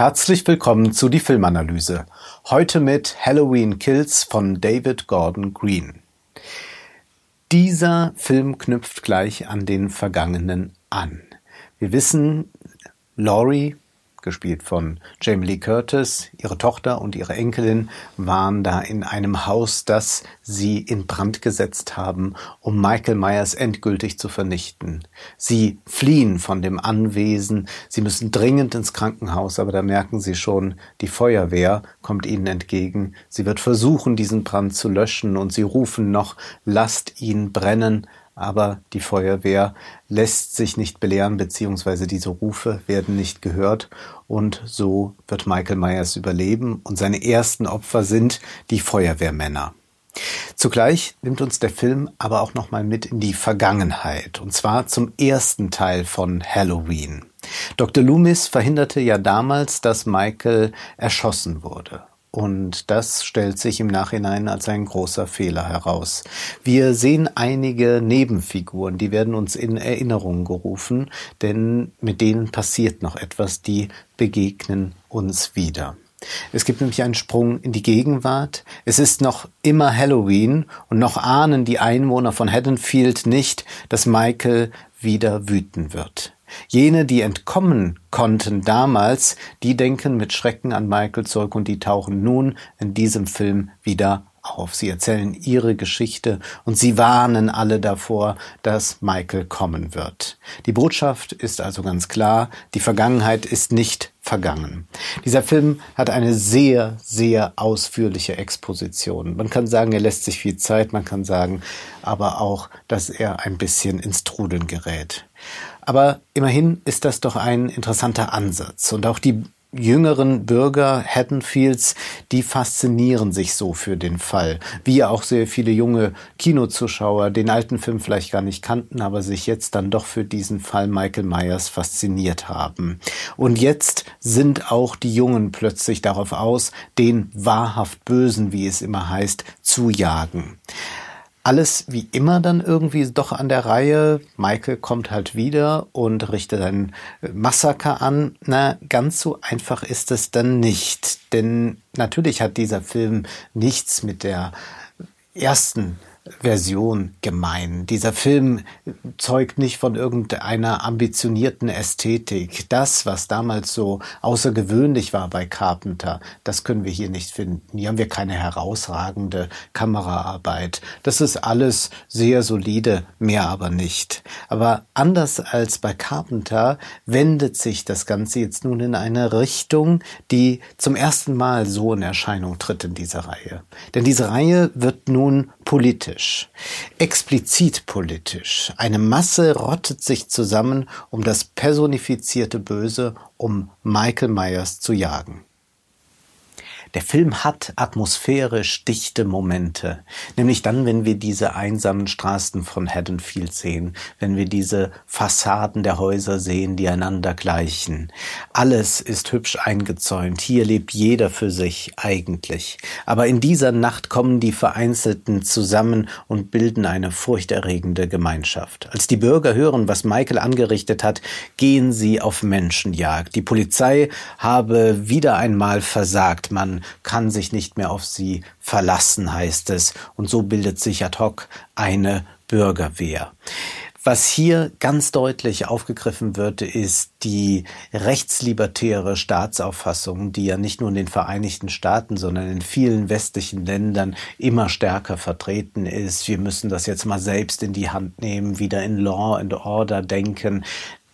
Herzlich willkommen zu die Filmanalyse. Heute mit Halloween Kills von David Gordon Green. Dieser Film knüpft gleich an den vergangenen an. Wir wissen, Laurie gespielt von Jamie Lee Curtis. Ihre Tochter und ihre Enkelin waren da in einem Haus, das sie in Brand gesetzt haben, um Michael Myers endgültig zu vernichten. Sie fliehen von dem Anwesen, sie müssen dringend ins Krankenhaus, aber da merken sie schon, die Feuerwehr kommt ihnen entgegen. Sie wird versuchen, diesen Brand zu löschen und sie rufen noch, lasst ihn brennen, aber die Feuerwehr lässt sich nicht belehren, beziehungsweise diese Rufe werden nicht gehört und so wird Michael Myers überleben und seine ersten Opfer sind die Feuerwehrmänner. Zugleich nimmt uns der Film aber auch nochmal mit in die Vergangenheit, und zwar zum ersten Teil von Halloween. Dr. Loomis verhinderte ja damals, dass Michael erschossen wurde. Und das stellt sich im Nachhinein als ein großer Fehler heraus. Wir sehen einige Nebenfiguren, die werden uns in Erinnerung gerufen, denn mit denen passiert noch etwas, die begegnen uns wieder. Es gibt nämlich einen Sprung in die Gegenwart. Es ist noch immer Halloween und noch ahnen die Einwohner von Haddonfield nicht, dass Michael wieder wüten wird. Jene, die entkommen konnten damals, die denken mit Schrecken an Michael zurück und die tauchen nun in diesem Film wieder auf. Sie erzählen ihre Geschichte und sie warnen alle davor, dass Michael kommen wird. Die Botschaft ist also ganz klar, die Vergangenheit ist nicht vergangen. Dieser Film hat eine sehr, sehr ausführliche Exposition. Man kann sagen, er lässt sich viel Zeit, man kann sagen, aber auch, dass er ein bisschen ins Trudeln gerät. Aber immerhin ist das doch ein interessanter Ansatz. Und auch die jüngeren Bürger Haddonfields, die faszinieren sich so für den Fall. Wie auch sehr viele junge Kinozuschauer den alten Film vielleicht gar nicht kannten, aber sich jetzt dann doch für diesen Fall Michael Myers fasziniert haben. Und jetzt sind auch die Jungen plötzlich darauf aus, den wahrhaft Bösen, wie es immer heißt, zu jagen alles wie immer dann irgendwie doch an der Reihe. Michael kommt halt wieder und richtet ein Massaker an. Na, ganz so einfach ist es dann nicht. Denn natürlich hat dieser Film nichts mit der ersten Version gemein. Dieser Film zeugt nicht von irgendeiner ambitionierten Ästhetik. Das, was damals so außergewöhnlich war bei Carpenter, das können wir hier nicht finden. Hier haben wir keine herausragende Kameraarbeit. Das ist alles sehr solide, mehr aber nicht. Aber anders als bei Carpenter wendet sich das Ganze jetzt nun in eine Richtung, die zum ersten Mal so in Erscheinung tritt in dieser Reihe. Denn diese Reihe wird nun politisch, explizit politisch. Eine Masse rottet sich zusammen, um das personifizierte Böse, um Michael Myers zu jagen. Der Film hat atmosphärisch dichte Momente, nämlich dann, wenn wir diese einsamen Straßen von Haddonfield sehen, wenn wir diese Fassaden der Häuser sehen, die einander gleichen. Alles ist hübsch eingezäunt, hier lebt jeder für sich eigentlich. Aber in dieser Nacht kommen die Vereinzelten zusammen und bilden eine furchterregende Gemeinschaft. Als die Bürger hören, was Michael angerichtet hat, gehen sie auf Menschenjagd. Die Polizei habe wieder einmal versagt, man kann sich nicht mehr auf sie verlassen, heißt es. Und so bildet sich ad hoc eine Bürgerwehr. Was hier ganz deutlich aufgegriffen wird, ist die rechtslibertäre Staatsauffassung, die ja nicht nur in den Vereinigten Staaten, sondern in vielen westlichen Ländern immer stärker vertreten ist. Wir müssen das jetzt mal selbst in die Hand nehmen, wieder in Law and Order denken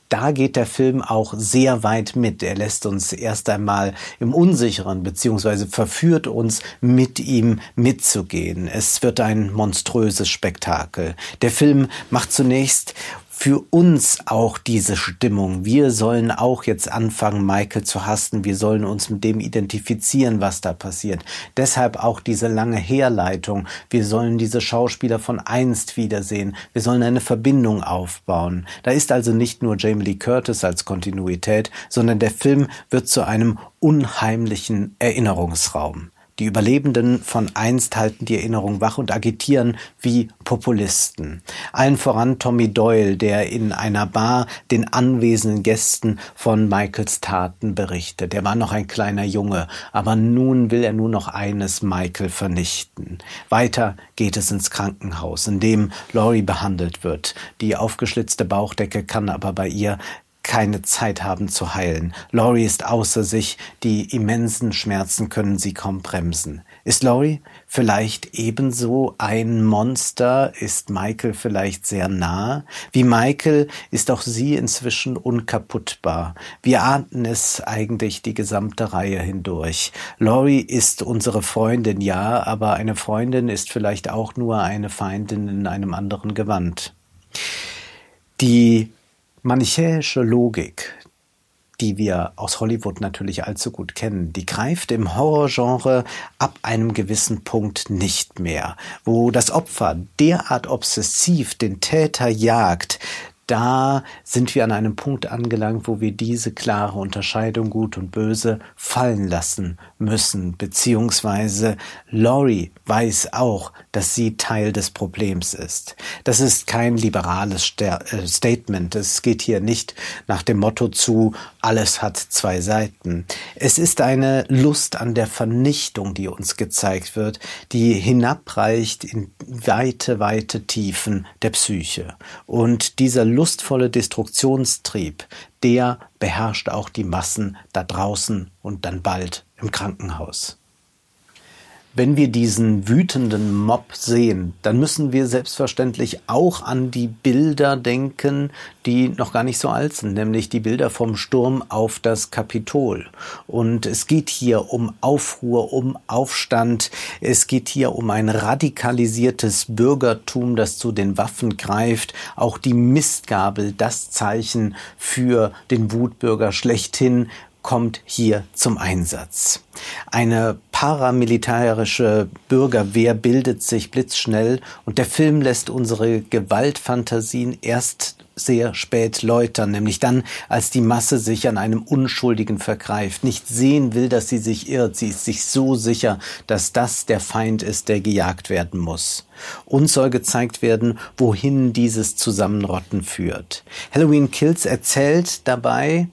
da geht der Film auch sehr weit mit. Er lässt uns erst einmal im Unsicheren beziehungsweise verführt uns, mit ihm mitzugehen. Es wird ein monströses Spektakel. Der Film macht zunächst für uns auch diese Stimmung. Wir sollen auch jetzt anfangen, Michael zu hassen. Wir sollen uns mit dem identifizieren, was da passiert. Deshalb auch diese lange Herleitung. Wir sollen diese Schauspieler von einst wiedersehen. Wir sollen eine Verbindung aufbauen. Da ist also nicht nur Jamie Lee Curtis als Kontinuität, sondern der Film wird zu einem unheimlichen Erinnerungsraum. Die Überlebenden von einst halten die Erinnerung wach und agitieren wie Populisten. Allen voran Tommy Doyle, der in einer Bar den anwesenden Gästen von Michaels Taten berichtet. Er war noch ein kleiner Junge, aber nun will er nur noch eines Michael vernichten. Weiter geht es ins Krankenhaus, in dem Laurie behandelt wird. Die aufgeschlitzte Bauchdecke kann aber bei ihr keine Zeit haben zu heilen. Laurie ist außer sich, die immensen Schmerzen können sie kaum bremsen. Ist Laurie vielleicht ebenso ein Monster? Ist Michael vielleicht sehr nah? Wie Michael ist auch sie inzwischen unkaputtbar. Wir ahnten es eigentlich die gesamte Reihe hindurch. Laurie ist unsere Freundin, ja, aber eine Freundin ist vielleicht auch nur eine Feindin in einem anderen Gewand. Die manichäische Logik, die wir aus Hollywood natürlich allzu gut kennen, die greift im Horrorgenre ab einem gewissen Punkt nicht mehr, wo das Opfer derart obsessiv den Täter jagt, da sind wir an einem Punkt angelangt, wo wir diese klare Unterscheidung gut und böse fallen lassen müssen, beziehungsweise Laurie weiß auch, dass sie Teil des Problems ist. Das ist kein liberales äh, Statement. Es geht hier nicht nach dem Motto zu, alles hat zwei Seiten. Es ist eine Lust an der Vernichtung, die uns gezeigt wird, die hinabreicht in weite, weite Tiefen der Psyche. Und dieser lustvolle Destruktionstrieb, der beherrscht auch die Massen da draußen und dann bald im Krankenhaus. Wenn wir diesen wütenden Mob sehen, dann müssen wir selbstverständlich auch an die Bilder denken, die noch gar nicht so alt sind, nämlich die Bilder vom Sturm auf das Kapitol. Und es geht hier um Aufruhr, um Aufstand. Es geht hier um ein radikalisiertes Bürgertum, das zu den Waffen greift. Auch die Mistgabel, das Zeichen für den Wutbürger schlechthin, kommt hier zum Einsatz. Eine paramilitärische Bürgerwehr bildet sich blitzschnell und der Film lässt unsere Gewaltfantasien erst sehr spät läutern, nämlich dann, als die Masse sich an einem Unschuldigen vergreift, nicht sehen will, dass sie sich irrt, sie ist sich so sicher, dass das der Feind ist, der gejagt werden muss. Uns soll gezeigt werden, wohin dieses Zusammenrotten führt. Halloween Kills erzählt dabei,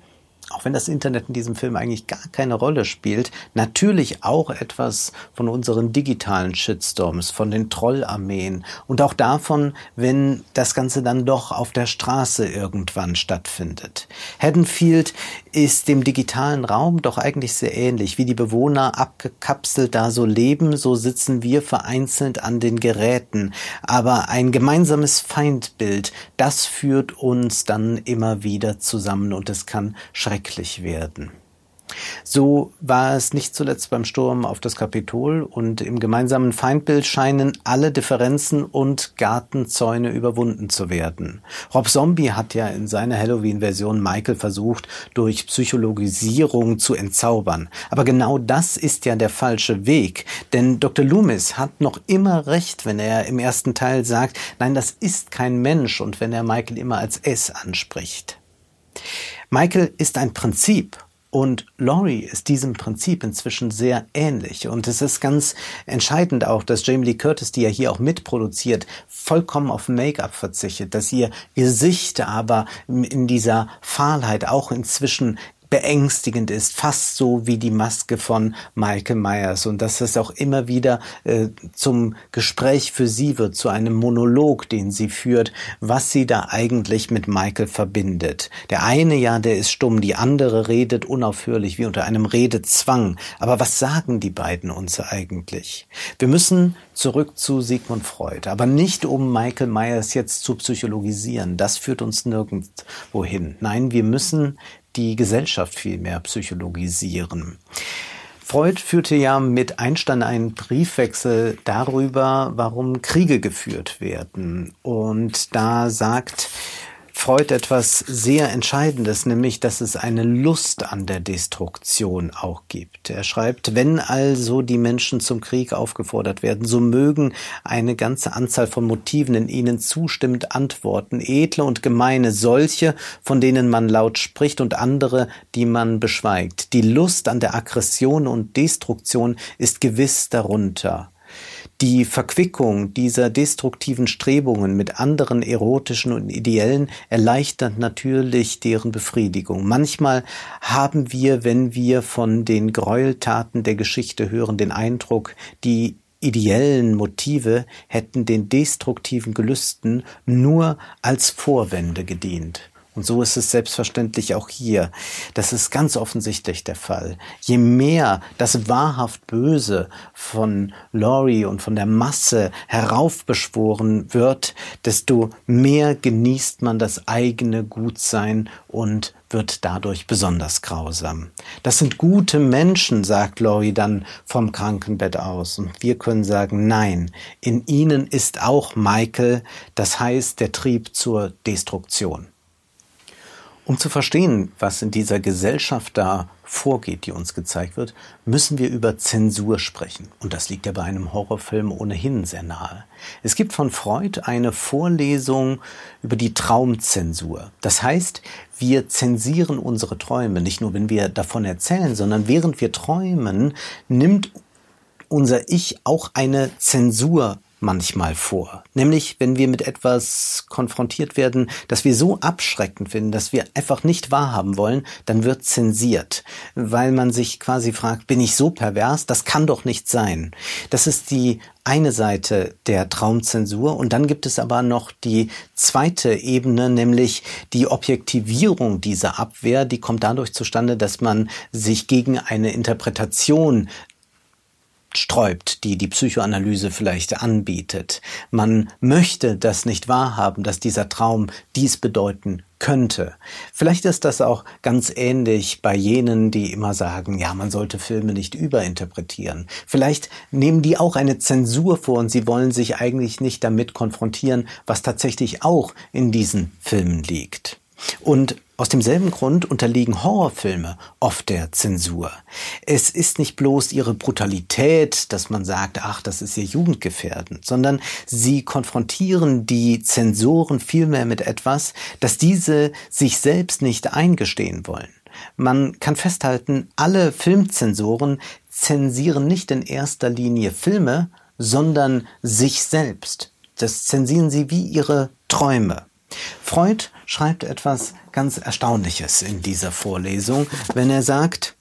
auch wenn das Internet in diesem Film eigentlich gar keine Rolle spielt, natürlich auch etwas von unseren digitalen Shitstorms, von den Trollarmeen und auch davon, wenn das Ganze dann doch auf der Straße irgendwann stattfindet. Haddonfield ist dem digitalen Raum doch eigentlich sehr ähnlich. Wie die Bewohner abgekapselt da so leben, so sitzen wir vereinzelt an den Geräten. Aber ein gemeinsames Feindbild, das führt uns dann immer wieder zusammen und es kann schrecklich schrecklich werden. So war es nicht zuletzt beim Sturm auf das Kapitol und im gemeinsamen Feindbild scheinen alle Differenzen und Gartenzäune überwunden zu werden. Rob Zombie hat ja in seiner Halloween-Version Michael versucht, durch Psychologisierung zu entzaubern. Aber genau das ist ja der falsche Weg, denn Dr. Loomis hat noch immer recht, wenn er im ersten Teil sagt, nein, das ist kein Mensch und wenn er Michael immer als es anspricht. Michael ist ein Prinzip und Laurie ist diesem Prinzip inzwischen sehr ähnlich. Und es ist ganz entscheidend auch, dass Jamie Lee Curtis, die ja hier auch mitproduziert, vollkommen auf Make-up verzichtet, dass ihr Gesicht aber in dieser Fahlheit auch inzwischen beängstigend ist, fast so wie die Maske von Michael Myers und dass es auch immer wieder äh, zum Gespräch für sie wird, zu einem Monolog, den sie führt, was sie da eigentlich mit Michael verbindet. Der eine ja, der ist stumm, die andere redet unaufhörlich, wie unter einem Redezwang. Aber was sagen die beiden uns eigentlich? Wir müssen zurück zu Sigmund Freud, aber nicht um Michael Myers jetzt zu psychologisieren. Das führt uns nirgendwo hin. Nein, wir müssen die Gesellschaft viel mehr psychologisieren. Freud führte ja mit Einstein einen Briefwechsel darüber, warum Kriege geführt werden. Und da sagt Freud etwas sehr Entscheidendes, nämlich, dass es eine Lust an der Destruktion auch gibt. Er schreibt, wenn also die Menschen zum Krieg aufgefordert werden, so mögen eine ganze Anzahl von Motiven in ihnen zustimmend antworten, edle und gemeine, solche, von denen man laut spricht und andere, die man beschweigt. Die Lust an der Aggression und Destruktion ist gewiss darunter. Die Verquickung dieser destruktiven Strebungen mit anderen erotischen und ideellen erleichtert natürlich deren Befriedigung. Manchmal haben wir, wenn wir von den Gräueltaten der Geschichte hören, den Eindruck, die ideellen Motive hätten den destruktiven Gelüsten nur als Vorwände gedient. Und so ist es selbstverständlich auch hier. Das ist ganz offensichtlich der Fall. Je mehr das wahrhaft Böse von Laurie und von der Masse heraufbeschworen wird, desto mehr genießt man das eigene Gutsein und wird dadurch besonders grausam. Das sind gute Menschen, sagt Laurie dann vom Krankenbett aus. Und wir können sagen, nein, in ihnen ist auch Michael, das heißt der Trieb zur Destruktion. Um zu verstehen, was in dieser Gesellschaft da vorgeht, die uns gezeigt wird, müssen wir über Zensur sprechen. Und das liegt ja bei einem Horrorfilm ohnehin sehr nahe. Es gibt von Freud eine Vorlesung über die Traumzensur. Das heißt, wir zensieren unsere Träume, nicht nur wenn wir davon erzählen, sondern während wir träumen, nimmt unser Ich auch eine Zensur manchmal vor. Nämlich, wenn wir mit etwas konfrontiert werden, das wir so abschreckend finden, dass wir einfach nicht wahrhaben wollen, dann wird zensiert, weil man sich quasi fragt, bin ich so pervers? Das kann doch nicht sein. Das ist die eine Seite der Traumzensur und dann gibt es aber noch die zweite Ebene, nämlich die Objektivierung dieser Abwehr, die kommt dadurch zustande, dass man sich gegen eine Interpretation sträubt, die die Psychoanalyse vielleicht anbietet. Man möchte das nicht wahrhaben, dass dieser Traum dies bedeuten könnte. Vielleicht ist das auch ganz ähnlich bei jenen, die immer sagen, ja, man sollte Filme nicht überinterpretieren. Vielleicht nehmen die auch eine Zensur vor und sie wollen sich eigentlich nicht damit konfrontieren, was tatsächlich auch in diesen Filmen liegt. Und aus demselben Grund unterliegen Horrorfilme oft der Zensur. Es ist nicht bloß ihre Brutalität, dass man sagt, ach, das ist ja jugendgefährdend, sondern sie konfrontieren die Zensoren vielmehr mit etwas, das diese sich selbst nicht eingestehen wollen. Man kann festhalten, alle Filmzensoren zensieren nicht in erster Linie Filme, sondern sich selbst. Das zensieren sie wie ihre Träume. Freud schreibt etwas ganz Erstaunliches in dieser Vorlesung, wenn er sagt,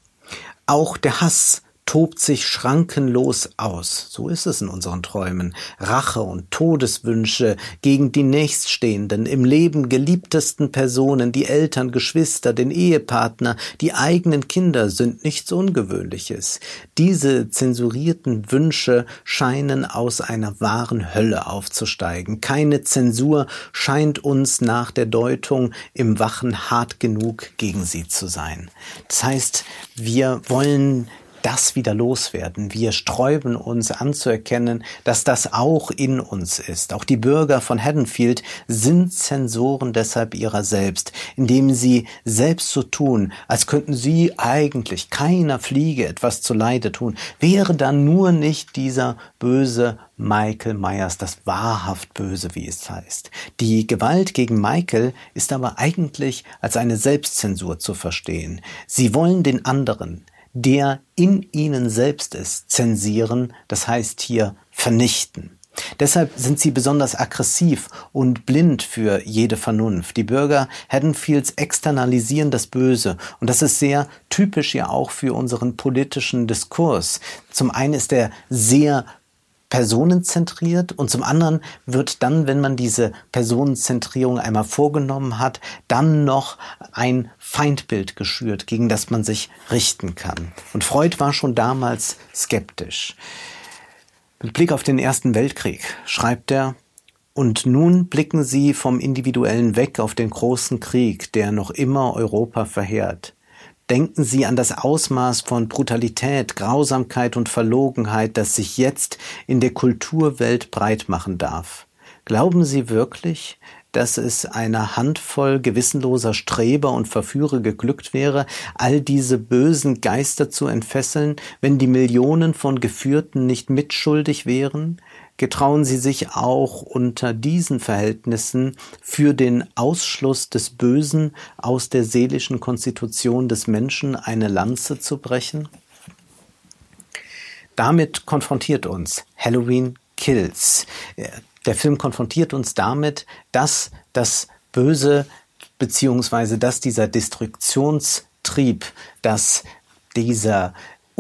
auch der Hass tobt sich schrankenlos aus. So ist es in unseren Träumen. Rache und Todeswünsche gegen die nächststehenden, im Leben geliebtesten Personen, die Eltern, Geschwister, den Ehepartner, die eigenen Kinder sind nichts Ungewöhnliches. Diese zensurierten Wünsche scheinen aus einer wahren Hölle aufzusteigen. Keine Zensur scheint uns nach der Deutung im Wachen hart genug gegen sie zu sein. Das heißt, wir wollen das wieder loswerden. Wir sträuben uns anzuerkennen, dass das auch in uns ist. Auch die Bürger von Haddonfield sind Zensoren deshalb ihrer selbst, indem sie selbst so tun, als könnten sie eigentlich keiner Fliege etwas zuleide tun, wäre dann nur nicht dieser böse Michael Myers, das wahrhaft Böse, wie es heißt. Die Gewalt gegen Michael ist aber eigentlich als eine Selbstzensur zu verstehen. Sie wollen den anderen, der in ihnen selbst ist, zensieren, das heißt hier vernichten. Deshalb sind sie besonders aggressiv und blind für jede Vernunft. Die Bürger Haddonfields externalisieren das Böse und das ist sehr typisch ja auch für unseren politischen Diskurs. Zum einen ist er sehr personenzentriert und zum anderen wird dann, wenn man diese Personenzentrierung einmal vorgenommen hat, dann noch ein Feindbild geschürt, gegen das man sich richten kann. Und Freud war schon damals skeptisch. Mit Blick auf den Ersten Weltkrieg schreibt er, und nun blicken sie vom Individuellen weg auf den großen Krieg, der noch immer Europa verheert. Denken Sie an das Ausmaß von Brutalität, Grausamkeit und Verlogenheit, das sich jetzt in der Kulturwelt breit machen darf. Glauben Sie wirklich, dass es einer Handvoll gewissenloser Streber und Verführer geglückt wäre, all diese bösen Geister zu entfesseln, wenn die Millionen von Geführten nicht mitschuldig wären? Getrauen sie sich auch unter diesen Verhältnissen für den Ausschluss des Bösen aus der seelischen Konstitution des Menschen eine Lanze zu brechen? Damit konfrontiert uns Halloween Kills. Der Film konfrontiert uns damit, dass das Böse beziehungsweise dass dieser Destruktionstrieb, dass dieser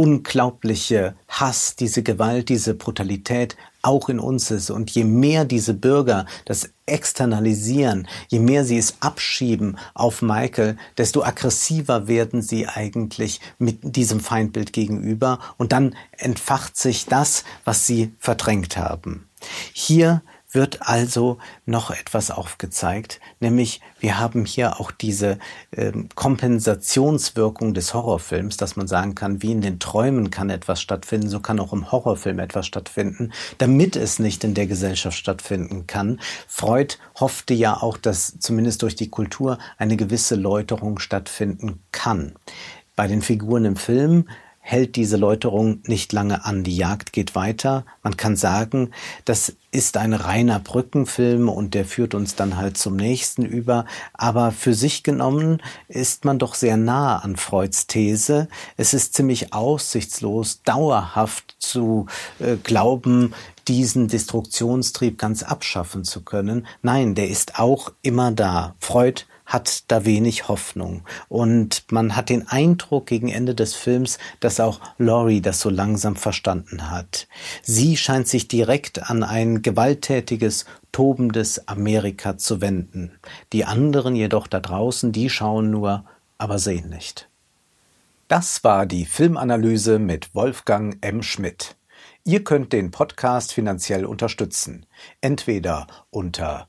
unglaubliche Hass, diese Gewalt, diese Brutalität auch in uns ist. Und je mehr diese Bürger das externalisieren, je mehr sie es abschieben auf Michael, desto aggressiver werden sie eigentlich mit diesem Feindbild gegenüber. Und dann entfacht sich das, was sie verdrängt haben. Hier wird also noch etwas aufgezeigt, nämlich wir haben hier auch diese äh, Kompensationswirkung des Horrorfilms, dass man sagen kann, wie in den Träumen kann etwas stattfinden, so kann auch im Horrorfilm etwas stattfinden, damit es nicht in der Gesellschaft stattfinden kann. Freud hoffte ja auch, dass zumindest durch die Kultur eine gewisse Läuterung stattfinden kann. Bei den Figuren im Film hält diese Läuterung nicht lange an. Die Jagd geht weiter. Man kann sagen, das ist ein reiner Brückenfilm und der führt uns dann halt zum nächsten über. Aber für sich genommen ist man doch sehr nah an Freuds These. Es ist ziemlich aussichtslos, dauerhaft zu äh, glauben, diesen Destruktionstrieb ganz abschaffen zu können. Nein, der ist auch immer da. Freud hat da wenig Hoffnung. Und man hat den Eindruck gegen Ende des Films, dass auch Laurie das so langsam verstanden hat. Sie scheint sich direkt an ein gewalttätiges, tobendes Amerika zu wenden. Die anderen jedoch da draußen, die schauen nur, aber sehen nicht. Das war die Filmanalyse mit Wolfgang M. Schmidt. Ihr könnt den Podcast finanziell unterstützen. Entweder unter